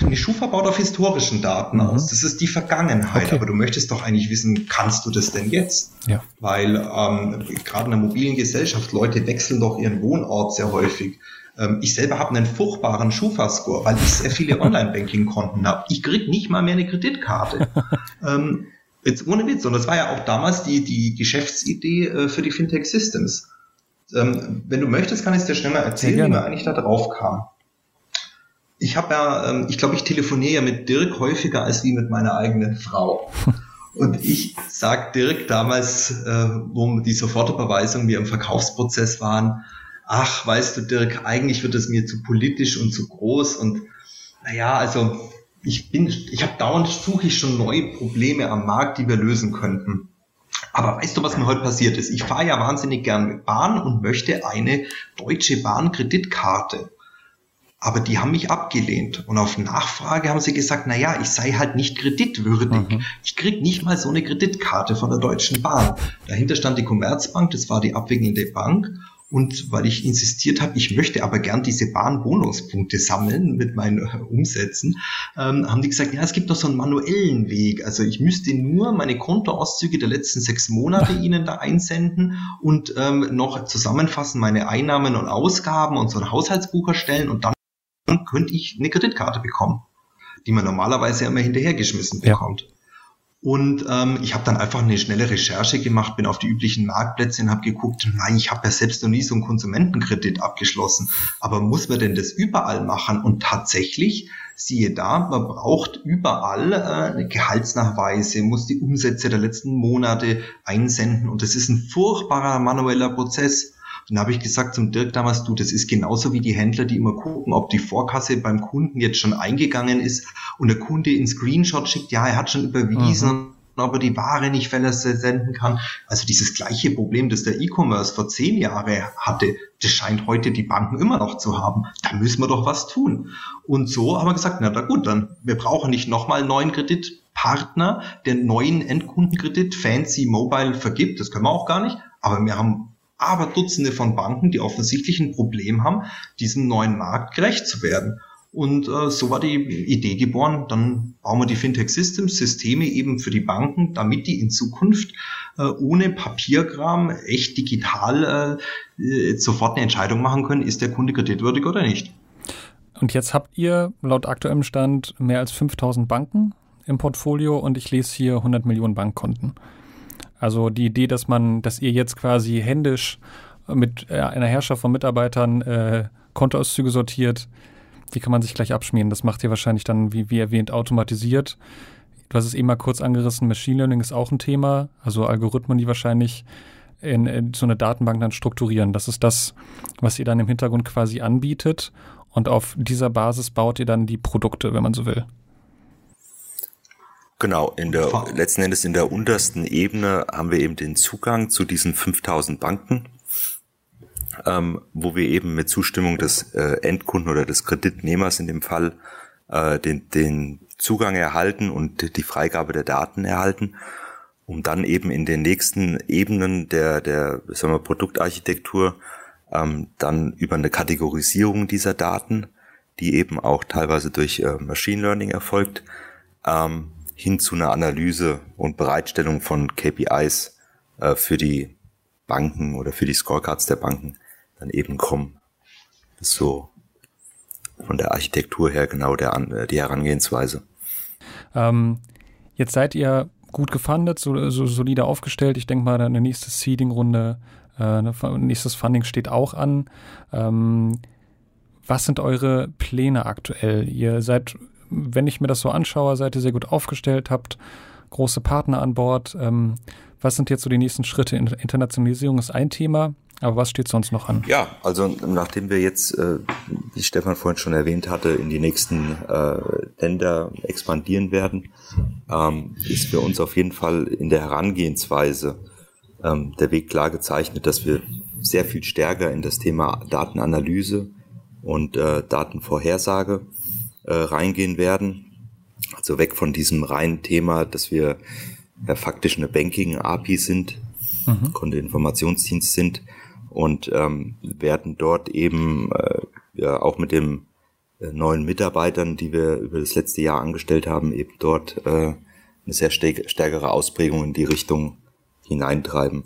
Speaker 2: Die Schufa baut auf historischen Daten mhm. aus. Das ist die Vergangenheit. Okay. Aber du möchtest doch eigentlich wissen, kannst du das denn jetzt?
Speaker 1: Ja.
Speaker 2: Weil ähm, gerade in der mobilen Gesellschaft, Leute wechseln doch ihren Wohnort sehr häufig. Ähm, ich selber habe einen furchtbaren Schufa-Score, weil ich sehr viele Online-Banking-Konten habe. Ich krieg nicht mal mehr eine Kreditkarte. ähm, jetzt ohne Witz. Und das war ja auch damals die, die Geschäftsidee äh, für die Fintech Systems. Ähm, wenn du möchtest, kann ich es dir schnell mal erzählen, wie man eigentlich da drauf kam ich habe ja, ähm, ich glaube, ich telefoniere ja mit Dirk häufiger als wie mit meiner eigenen Frau. Und ich sag Dirk damals, äh, wo die Sofortüberweisung wir im Verkaufsprozess waren, ach, weißt du, Dirk, eigentlich wird es mir zu politisch und zu groß und naja, also ich bin, ich habe dauernd suche ich schon neue Probleme am Markt, die wir lösen könnten. Aber weißt du, was mir heute passiert ist? Ich fahre ja wahnsinnig gern mit Bahn und möchte eine Deutsche Bahn Kreditkarte Aber die haben mich abgelehnt. Und auf Nachfrage haben sie gesagt, na ja, ich sei halt nicht kreditwürdig. Mhm. Ich krieg nicht mal so eine Kreditkarte von der Deutschen Bahn. Dahinter stand die Commerzbank, das war die abwickelnde Bank. Und weil ich insistiert habe, ich möchte aber gern diese Bahnbonuspunkte sammeln mit meinen äh, Umsätzen, ähm, haben die gesagt, ja, es gibt noch so einen manuellen Weg. Also ich müsste nur meine Kontoauszüge der letzten sechs Monate Ihnen da einsenden und ähm, noch zusammenfassen meine Einnahmen und Ausgaben und so ein Haushaltsbuch erstellen und dann könnte ich eine Kreditkarte bekommen, die man normalerweise immer hinterhergeschmissen bekommt. Ja. Und ähm, ich habe dann einfach eine schnelle Recherche gemacht, bin auf die üblichen Marktplätze und habe geguckt, nein, ich habe ja selbst noch nie so einen Konsumentenkredit abgeschlossen. Aber muss man denn das überall machen? Und tatsächlich, siehe da, man braucht überall äh, Gehaltsnachweise, muss die Umsätze der letzten Monate einsenden. Und das ist ein furchtbarer manueller Prozess. Dann habe ich gesagt zum Dirk damals, du, das ist genauso wie die Händler, die immer gucken, ob die Vorkasse beim Kunden jetzt schon eingegangen ist und der Kunde in Screenshot schickt, ja, er hat schon überwiesen. Mhm ob er die Ware nicht senden kann. Also dieses gleiche Problem, das der E-Commerce vor zehn Jahren hatte, das scheint heute die Banken immer noch zu haben. Da müssen wir doch was tun. Und so haben wir gesagt, na, na gut, dann wir brauchen nicht nochmal einen neuen Kreditpartner, der neuen Endkundenkredit Fancy Mobile vergibt. Das können wir auch gar nicht. Aber wir haben aber Dutzende von Banken, die offensichtlich ein Problem haben, diesem neuen Markt gerecht zu werden. Und äh, so war die Idee geboren, dann bauen wir die Fintech Systems, Systeme eben für die Banken, damit die in Zukunft äh, ohne Papierkram, echt digital äh, sofort eine Entscheidung machen können, ist der Kunde kreditwürdig oder nicht.
Speaker 1: Und jetzt habt ihr laut aktuellem Stand mehr als 5000 Banken im Portfolio und ich lese hier 100 Millionen Bankkonten. Also die Idee, dass man, dass ihr jetzt quasi händisch mit äh, einer Herrschaft von Mitarbeitern äh, Kontoauszüge sortiert, die kann man sich gleich abschmieren. Das macht ihr wahrscheinlich dann, wie, wie erwähnt, automatisiert. Du hast es eben mal kurz angerissen, Machine Learning ist auch ein Thema, also Algorithmen, die wahrscheinlich in, in so eine Datenbank dann strukturieren. Das ist das, was ihr dann im Hintergrund quasi anbietet und auf dieser Basis baut ihr dann die Produkte, wenn man so will.
Speaker 3: Genau, in der, letzten Endes in der untersten Ebene haben wir eben den Zugang zu diesen 5000 Banken, ähm, wo wir eben mit Zustimmung des äh, Endkunden oder des Kreditnehmers in dem Fall äh, den, den Zugang erhalten und die Freigabe der Daten erhalten, um dann eben in den nächsten Ebenen der, der sagen wir, Produktarchitektur ähm, dann über eine Kategorisierung dieser Daten, die eben auch teilweise durch äh, Machine Learning erfolgt, ähm, hin zu einer Analyse und Bereitstellung von KPIs äh, für die Banken oder für die Scorecards der Banken dann eben kommen. Das ist so von der Architektur her genau der, äh, die Herangehensweise.
Speaker 1: Ähm, jetzt seid ihr gut gefundet, so, so solide aufgestellt. Ich denke mal, eine nächste Seeding-Runde, äh, nächstes Funding steht auch an. Ähm, was sind eure Pläne aktuell? Ihr seid wenn ich mir das so anschaue, seid ihr sehr gut aufgestellt, habt große Partner an Bord. Ähm, was sind jetzt so die nächsten Schritte? Internationalisierung ist ein Thema, aber was steht sonst noch an?
Speaker 3: Ja, also nachdem wir jetzt, äh, wie Stefan vorhin schon erwähnt hatte, in die nächsten äh, Länder expandieren werden, ähm, ist für uns auf jeden Fall in der Herangehensweise ähm, der Weg klar gezeichnet, dass wir sehr viel stärker in das Thema Datenanalyse und äh, Datenvorhersage äh, reingehen werden. Also weg von diesem reinen Thema, dass wir ja faktisch eine Banking-API sind, mhm. Kontoinformationsdienst sind und ähm, werden dort eben äh, ja auch mit dem äh, neuen Mitarbeitern, die wir über das letzte Jahr angestellt haben, eben dort äh, eine sehr stärkere Ausprägung in die Richtung hineintreiben.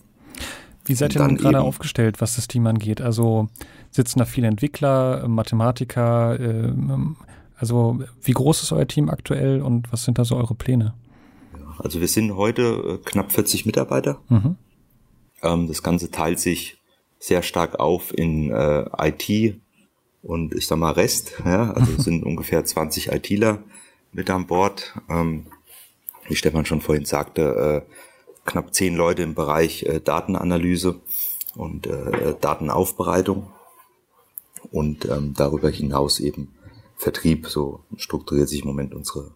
Speaker 1: Wie seid ihr denn gerade aufgestellt, was das Team angeht? Also sitzen da viele Entwickler, Mathematiker, äh, also wie groß ist euer Team aktuell und was sind da so eure Pläne?
Speaker 3: Also wir sind heute äh, knapp 40 Mitarbeiter. Mhm. Ähm, das Ganze teilt sich sehr stark auf in äh, IT und ich sag mal Rest. Ja? Also es sind ungefähr 20 ITler mit an Bord. Ähm, wie Stefan schon vorhin sagte, äh, knapp 10 Leute im Bereich äh, Datenanalyse und Datenaufbereitung und ähm, darüber hinaus eben Vertrieb, so strukturiert sich im Moment unsere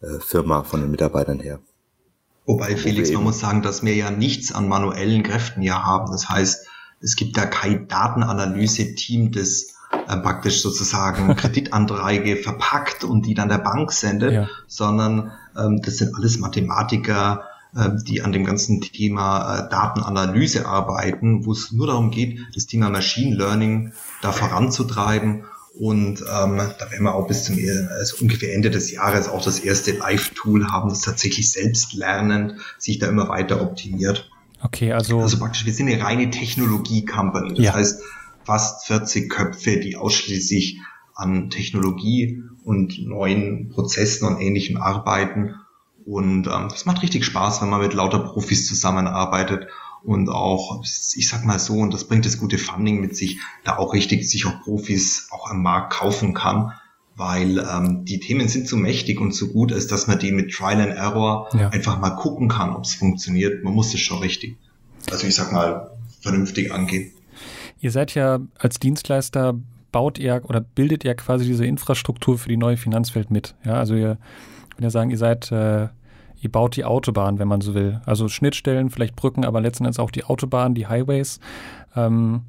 Speaker 3: äh, Firma von den Mitarbeitern her.
Speaker 2: Wobei, Felix, man muss sagen, dass wir ja nichts an manuellen Kräften ja haben. Das heißt, es gibt da kein Datenanalyse-Team, das äh, praktisch sozusagen Kreditanträge verpackt und die dann der Bank sendet, ja. sondern ähm, das sind alles Mathematiker, äh, die an dem ganzen Thema äh, Datenanalyse arbeiten, wo es nur darum geht, das Thema Machine Learning da voranzutreiben. Und ähm, da werden wir auch bis zum also ungefähr Ende des Jahres auch das erste Live-Tool haben, das tatsächlich selbst lernend sich da immer weiter optimiert.
Speaker 1: Okay, also.
Speaker 2: Also praktisch, wir sind eine reine Technologie-Company. Das ja. heißt, fast 40 Köpfe, die ausschließlich an Technologie und neuen Prozessen und Ähnlichem arbeiten. Und ähm, das macht richtig Spaß, wenn man mit lauter Profis zusammenarbeitet und auch, ich sag mal so, und das bringt das gute Funding mit sich, da auch richtig sich auch Profis auch am Markt kaufen kann, weil ähm, die Themen sind so mächtig und so gut, als dass man die mit Trial and Error ja. einfach mal gucken kann, ob es funktioniert. Man muss es schon richtig, also ich sag mal, vernünftig angehen.
Speaker 1: Ihr seid ja als Dienstleister, baut ihr oder bildet ihr quasi diese Infrastruktur für die neue Finanzwelt mit. Ja, also ihr, wenn ihr sagen, ihr seid, äh, ihr baut die Autobahn, wenn man so will. Also Schnittstellen, vielleicht Brücken, aber letzten Endes auch die Autobahn, die Highways. Ähm,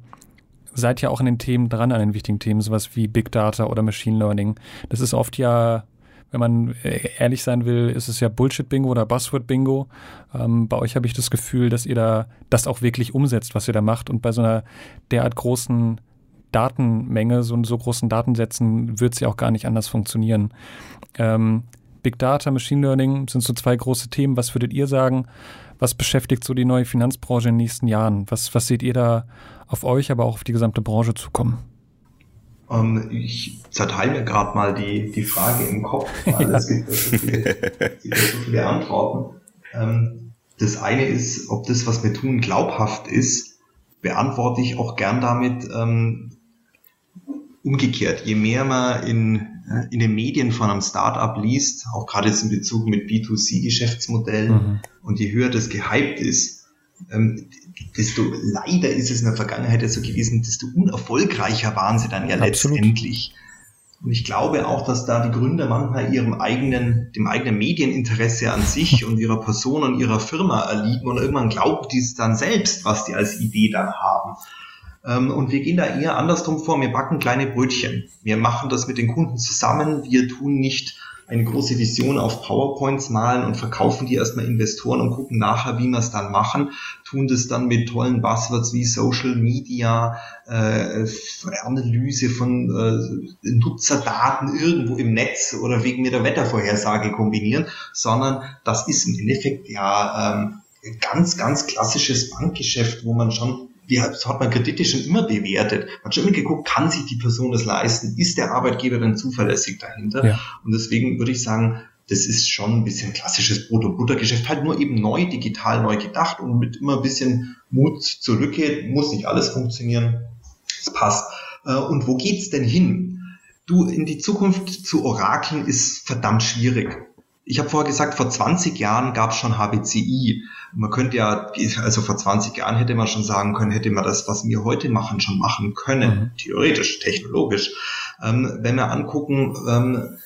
Speaker 1: seid ja auch an den Themen dran, an den wichtigen Themen, sowas wie Big Data oder Machine Learning. Das ist oft ja wenn man äh, ehrlich sein will, ist es ja Bullshit-Bingo oder Buzzword-Bingo. Ähm, bei euch habe ich das Gefühl, dass ihr da das auch wirklich umsetzt, was ihr da macht. Und bei so einer derart großen Datenmenge, so, so großen Datensätzen, wird es ja auch gar nicht anders funktionieren. Ähm, Big Data, Machine Learning sind so zwei große Themen. Was würdet ihr sagen? Was beschäftigt so die neue Finanzbranche in den nächsten Jahren? Was, was seht ihr da auf euch, aber auch auf die gesamte Branche zukommen?
Speaker 2: Ähm, ich zerteile mir gerade mal die, die Frage im Kopf, weil es gibt so viele, so viele Antworten. Ähm, das eine ist, ob das, was wir tun, glaubhaft ist, beantworte ich auch gern damit ähm, umgekehrt. Je mehr man in, in den Medien von einem Startup liest, auch gerade jetzt in Bezug mit B2C-Geschäftsmodellen, mhm. und je höher das gehypt ist, ähm, desto leider ist es in der Vergangenheit ja so gewesen, desto unerfolgreicher waren sie dann ja Absolut. letztendlich. Und ich glaube auch, dass da die Gründer manchmal ihrem eigenen, dem eigenen Medieninteresse an sich und ihrer Person und ihrer Firma erliegen und irgendwann glauben die es dann selbst, was die als Idee dann haben. Ähm, und wir gehen da eher andersrum vor. Wir backen kleine Brötchen. Wir machen das mit den Kunden zusammen. Wir tun nicht eine große Vision auf PowerPoints malen und verkaufen die erstmal Investoren und gucken nachher, wie wir es dann machen, tun das dann mit tollen Buzzwords wie Social Media, äh, Analyse von äh, Nutzerdaten irgendwo im Netz oder wegen mit der Wettervorhersage kombinieren, sondern das ist im Endeffekt ja ähm, ganz, ganz klassisches Bankgeschäft, wo man schon wie hat man Kredite schon immer bewertet. Man hat schon immer geguckt, kann sich die Person das leisten? Ist der Arbeitgeber denn zuverlässig dahinter? Ja. Und deswegen würde ich sagen, das ist schon ein bisschen klassisches Brot- und Buttergeschäft, halt nur eben neu, digital neu gedacht und mit immer ein bisschen Mut zur Lücke, muss nicht alles funktionieren. Es passt. Äh, und wo geht's denn hin? Du, in die Zukunft zu orakeln ist verdammt schwierig. Ich habe vorher gesagt, vor 20 Jahren gab es schon HBCI. Man könnte ja, also vor 20 Jahren hätte man schon sagen können, hätte man das, was wir heute machen, schon machen können. Mhm. Theoretisch, technologisch. Ähm, wenn wir angucken, ähm,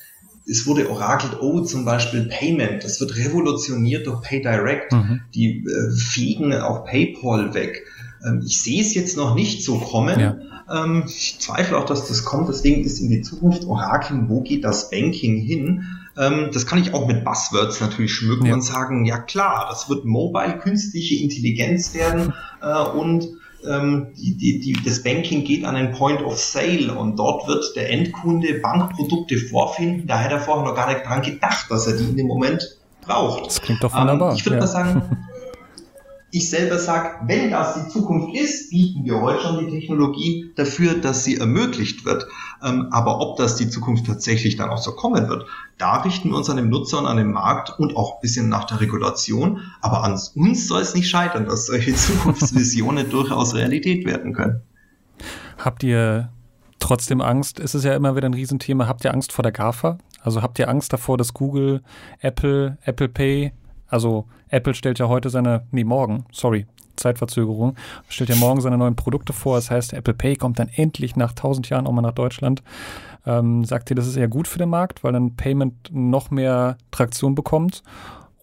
Speaker 2: es wurde orakelt, oh, zum Beispiel Payment, das wird revolutioniert durch PayDirect. Mhm. Die äh, fliegen auch PayPal weg. Ähm, ich sehe es jetzt noch nicht so kommen. Ja. Ähm, ich zweifle auch, dass das kommt. Deswegen ist in die Zukunft Orakeln, wo geht das Banking hin? Ähm, das kann ich auch mit Buzzwords natürlich schmücken ja. und sagen, ja klar, das wird mobile, künstliche Intelligenz werden äh, und ähm, die, die, die, das Banking geht an den Point of Sale und dort wird der Endkunde Bankprodukte vorfinden. Da hätte er vorher noch gar nicht dran gedacht, dass er die in dem Moment braucht.
Speaker 1: Das klingt doch wunderbar.
Speaker 2: Ähm, ich würde ja. mal sagen, ich selber sage, wenn das die Zukunft ist, bieten wir heute schon die Technologie dafür, dass sie ermöglicht wird. Ähm, aber ob das die Zukunft tatsächlich dann auch so kommen wird, da richten wir uns an den Nutzer und an den Markt und auch ein bisschen nach der Regulation. Aber an uns soll es nicht scheitern, dass solche Zukunftsvisionen durchaus Realität werden können.
Speaker 1: Habt ihr trotzdem Angst? Ist es ja immer wieder ein Riesenthema. Habt ihr Angst vor der GAFA? Also habt ihr Angst davor, dass Google, Apple, Apple Pay also Apple stellt ja heute seine, nee, morgen, sorry, Zeitverzögerung, stellt ja morgen seine neuen Produkte vor. Das heißt, Apple Pay kommt dann endlich nach 1000 Jahren auch mal nach Deutschland. Ähm, sagt ihr, das ist eher gut für den Markt, weil dann Payment noch mehr Traktion bekommt?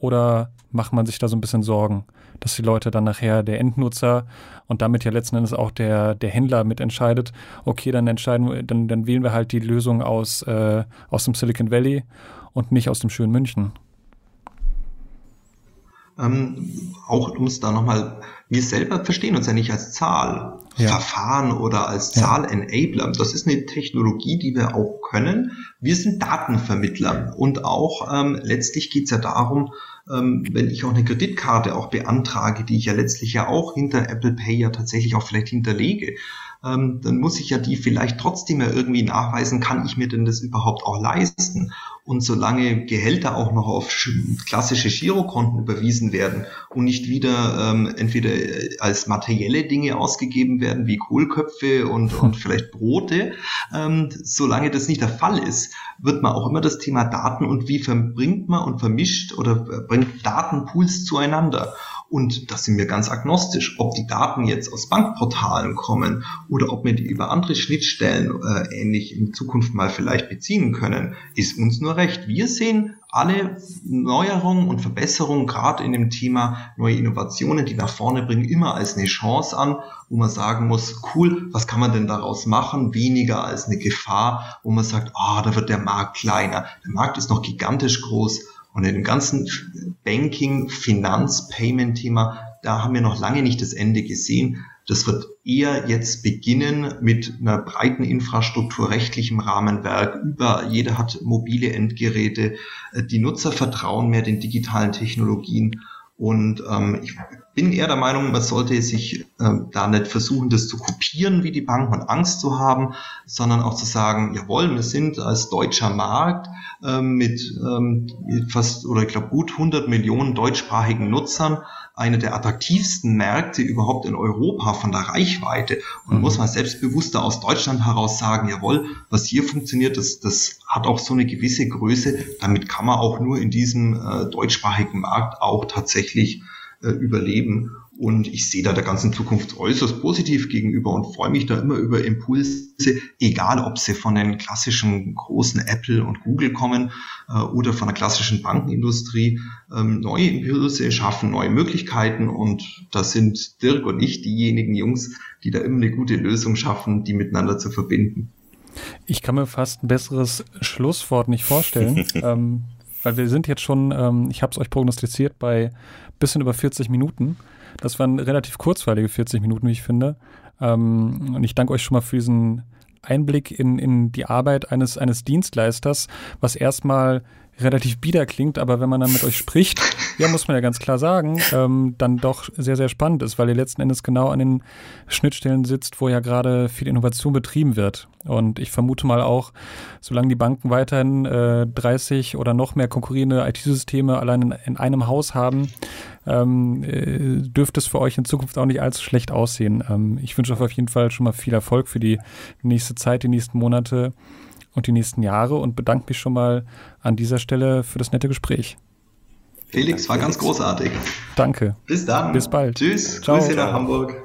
Speaker 1: oder macht man sich da so ein bisschen Sorgen, dass die Leute dann nachher der Endnutzer und damit ja letzten Endes auch der, der Händler mitentscheidet, okay, dann entscheiden dann, dann wählen wir halt die Lösung aus, äh, aus dem Silicon Valley und nicht aus dem schönen München.
Speaker 2: Ähm, auch es da nochmal, wir selber verstehen uns ja nicht als Zahlverfahren ja. oder als Zahlenabler. Das ist eine Technologie, die wir auch können. Wir sind Datenvermittler und auch ähm, letztlich geht es ja darum, ähm, wenn ich auch eine Kreditkarte auch beantrage, die ich ja letztlich ja auch hinter Apple Pay ja tatsächlich auch vielleicht hinterlege, ähm, dann muss ich ja die vielleicht trotzdem ja irgendwie nachweisen, kann ich mir denn das überhaupt auch leisten? Und solange Gehälter auch noch auf klassische Girokonten überwiesen werden und nicht wieder ähm, entweder als materielle Dinge ausgegeben werden, wie Kohlköpfe und, und vielleicht Brote, ähm, solange das nicht der Fall ist, wird man auch immer das Thema Daten und wie verbringt man und vermischt oder bringt Datenpools zueinander. Und da sind wir ganz agnostisch, ob die Daten jetzt aus Bankportalen kommen oder ob wir die über andere Schnittstellen äh, ähnlich in Zukunft mal vielleicht beziehen können, ist uns nur recht. Wir sehen alle Neuerungen und Verbesserungen, gerade in dem Thema neue Innovationen, die nach vorne bringen, immer als eine Chance an, wo man sagen muss, cool, was kann man denn daraus machen? Weniger als eine Gefahr, wo man sagt, ah, oh, da wird der Markt kleiner. Der Markt ist noch gigantisch groß und in dem ganzen Banking, Finanz, Payment-Thema, da haben wir noch lange nicht das Ende gesehen. Das wird eher jetzt beginnen mit einer breiten Infrastruktur, rechtlichem Rahmenwerk. Über jeder hat mobile Endgeräte. Die Nutzer vertrauen mehr den digitalen Technologien. Und ähm, ich bin eher der Meinung, man sollte sich ähm, da nicht versuchen, das zu kopieren wie die Banken und Angst zu haben, sondern auch zu sagen, jawohl, wir sind als deutscher Markt ähm, mit, ähm, fast oder ich glaube gut 100 Millionen deutschsprachigen Nutzern einer der attraktivsten Märkte überhaupt in Europa von der Reichweite. Und mhm. muss man selbstbewusster aus Deutschland heraus sagen, jawohl, was hier funktioniert, das, das hat auch so eine gewisse Größe. Damit kann man auch nur in diesem äh, deutschsprachigen Markt auch tatsächlich äh, überleben. Und ich sehe da der ganzen Zukunft äußerst positiv gegenüber und freue mich da immer über Impulse, egal ob sie von den klassischen großen Apple und Google kommen äh, oder von der klassischen Bankenindustrie. Ähm, neue Impulse schaffen neue Möglichkeiten und da sind Dirk und ich diejenigen Jungs, die da immer eine gute Lösung schaffen, die miteinander zu verbinden.
Speaker 1: Ich kann mir fast ein besseres Schlusswort nicht vorstellen. ähm, weil wir sind jetzt schon, ähm, ich habe es euch prognostiziert, bei bisschen über 40 Minuten. Das waren relativ kurzweilige 40 Minuten, wie ich finde. Ähm, und ich danke euch schon mal für diesen Einblick in, in die Arbeit eines, eines Dienstleisters, was erstmal relativ bieder klingt, aber wenn man dann mit euch spricht, ja, muss man ja ganz klar sagen, ähm, dann doch sehr, sehr spannend ist, weil ihr letzten Endes genau an den Schnittstellen sitzt, wo ja gerade viel Innovation betrieben wird. Und ich vermute mal auch, solange die Banken weiterhin äh, 30 oder noch mehr konkurrierende IT-Systeme allein in, in, einem Haus haben, ähm, äh, dürfte es für euch in Zukunft auch nicht allzu schlecht aussehen. Ähm, ich wünsche euch auf jeden Fall schon mal viel Erfolg für die nächste Zeit, die nächsten Monate und die nächsten Jahre und bedanke mich schon mal an dieser Stelle für das nette Gespräch.
Speaker 2: Felix, war ganz großartig.
Speaker 1: Danke.
Speaker 2: Bis dann.
Speaker 1: Bis bald.
Speaker 2: Tschüss. Ciao. Grüße nach Hamburg.